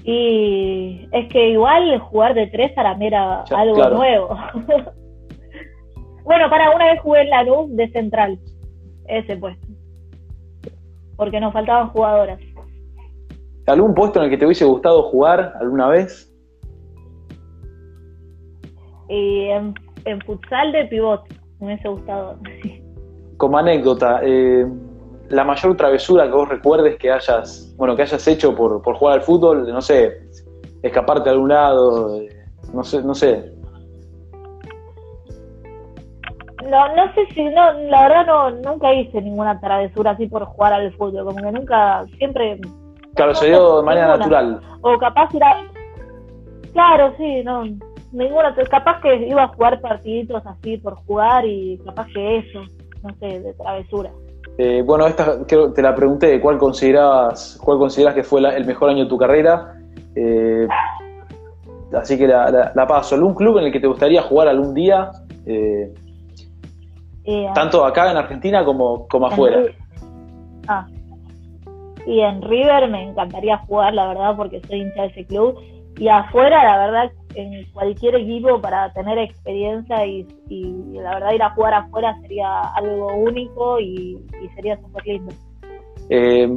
Y es que igual jugar de tres para mí era algo nuevo. <laughs> bueno, para una vez jugué en la luz de central, ese puesto. Porque nos faltaban jugadoras. ¿Algún puesto en el que te hubiese gustado jugar alguna vez? Y en, futsal de pivot, me hubiese gustado. Como anécdota, eh, la mayor travesura que vos recuerdes que hayas, bueno, que hayas hecho por, por jugar al fútbol, no sé, escaparte a algún lado, eh, no sé, no sé. No, no sé si, no, la verdad no, nunca hice ninguna travesura así por jugar al fútbol, como que nunca, siempre Claro, se dio de manera natural. O capaz era. Claro, sí, no. Ninguna. Capaz que iba a jugar partiditos así por jugar y capaz que eso, no sé, de travesura. Eh, bueno, esta te la pregunté, ¿cuál consideras, cuál consideras que fue el mejor año de tu carrera? Eh, así que la, paso. ¿Algún club en el que te gustaría jugar algún día? Eh, tanto acá en Argentina como, como afuera. Ah, y en River me encantaría jugar, la verdad, porque soy hincha de ese club. Y afuera, la verdad, en cualquier equipo para tener experiencia y, la verdad ir a jugar afuera sería algo único y, sería súper lindo. Eh,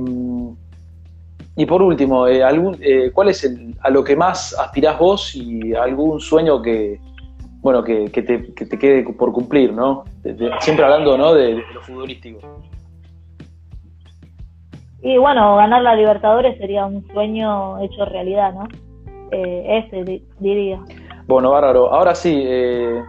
y por último, eh, algún, eh, ¿cuál es el, a lo que más aspirás vos y algún sueño que, bueno, que, te, quede por cumplir, ¿no? siempre hablando, ¿no? de lo futbolístico. Y bueno, ganar la Libertadores sería un sueño hecho realidad, ¿no? Eh, ese diría. Bueno, bárbaro. Ahora sí, eh,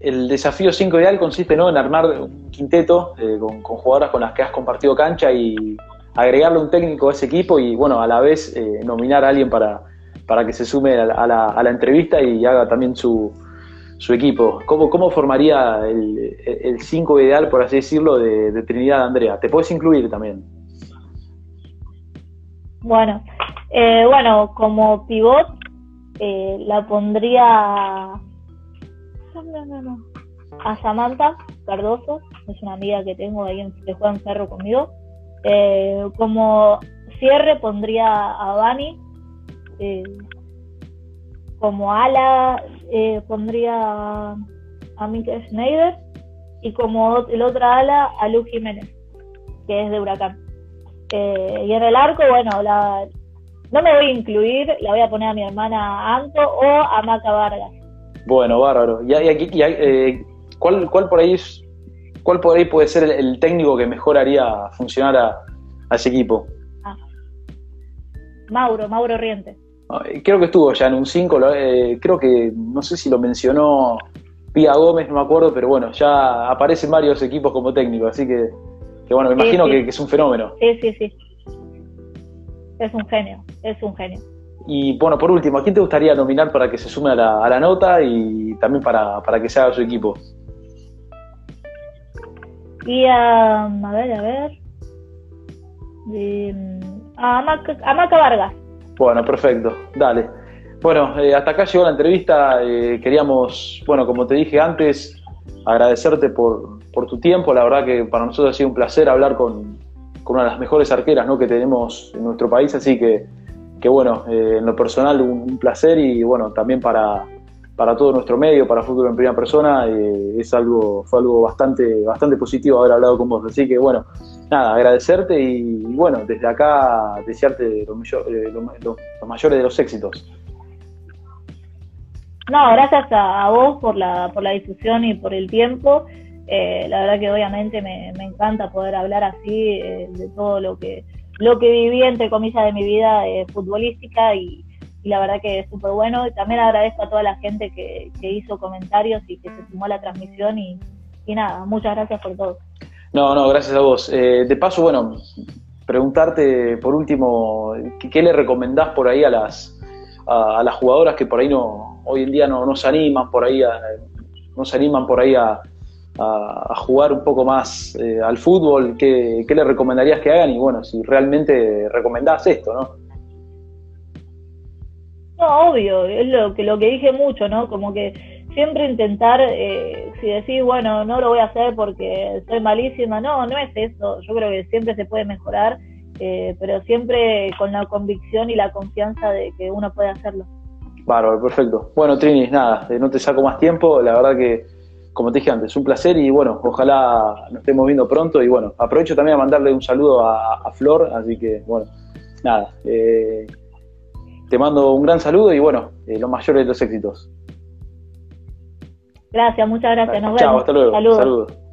el desafío 5 ideal consiste ¿no? en armar un quinteto eh, con, jugadoras con las que has compartido cancha y agregarle un técnico a ese equipo y, bueno, a la vez nominar a alguien para, para que se sume a la, entrevista y haga también su, su equipo. ¿Cómo, cómo formaría el 5 ideal, por así decirlo, de, Trinidad Andrea? ¿Te puedes incluir también? Bueno, eh, bueno, como pivot eh, la pondría a Samantha Cardoso, es una amiga que tengo ahí en, que juega en Ferro conmigo. Eh, como cierre pondría a Vani. Como ala eh, pondría a Mike Schneider y como el otra ala a Lu Jiménez, que es de Huracán. Eh, y en el arco, bueno, la, no me voy a incluir, la voy a poner a mi hermana Anto o a Maca Vargas. Bueno, bárbaro. ¿Y, aquí, eh, ¿cuál, ¿cuál, por ahí es, cuál por ahí puede ser el, técnico que mejor haría funcionar a, ese equipo? Ah. Mauro, Mauro Riente. Creo que estuvo ya en un 5, eh, creo que, no sé si lo mencionó Pía Gómez, no me acuerdo, pero bueno, ya aparecen varios equipos como técnico, así que, bueno, me imagino Que, es un fenómeno. Sí, sí, sí. Es un genio, es un genio. Y bueno, por último, ¿a quién te gustaría nominar para que se sume a la, nota y también para, que se haga su equipo? Y a, a ver, a ver. a, Maca Vargas. Bueno, perfecto, dale. Bueno, eh, hasta acá llegó la entrevista. Eh, queríamos, bueno, como te dije antes, agradecerte por, tu tiempo. La verdad que para nosotros ha sido un placer hablar con, una de las mejores arqueras ¿no? que tenemos en nuestro país. Así que, que bueno, eh, en lo personal un, placer y bueno, también para, para todo nuestro medio, para Fútbol en Primera Persona, eh, es algo, fue algo bastante, bastante positivo haber hablado con vos. Así que bueno, nada, agradecerte y, bueno, desde acá desearte los, mayores de los éxitos. No, gracias a, vos por la, por la difusión y por el tiempo. Eh, la verdad que obviamente me, encanta poder hablar así eh, de todo lo que lo que viví entre comillas de mi vida futbolística y, la verdad que es súper bueno. Y también agradezco a toda la gente que, hizo comentarios y que se sumó a la transmisión y, nada, muchas gracias por todo. No, no, gracias a vos. Eh, de paso, bueno, preguntarte por último, ¿qué, le recomendás por ahí a las, a, las jugadoras que por ahí no, hoy en día no, no se animan por ahí a, no se animan por ahí a, a, jugar un poco más eh, al fútbol, ¿qué, ¿qué, le recomendarías que hagan? Y bueno, si realmente recomendás esto, ¿no? No, obvio, es lo que, lo que dije mucho, ¿no? Como que siempre intentar, eh, si decís, bueno, no lo voy a hacer porque soy malísima, no, no es eso. Yo creo que siempre se puede mejorar, eh, pero siempre con la convicción y la confianza de que uno puede hacerlo. Bárbaro, perfecto. Bueno, Trini, nada, eh, no te saco más tiempo, la verdad que, como te dije antes, un placer y bueno, ojalá nos estemos viendo pronto y bueno, aprovecho también a mandarle un saludo a, Flor, así que bueno, nada. Eh, te mando un gran saludo y bueno, eh, los mayores de los éxitos. Gracias, muchas gracias. Nos vemos. Chao, hasta luego. Saludos.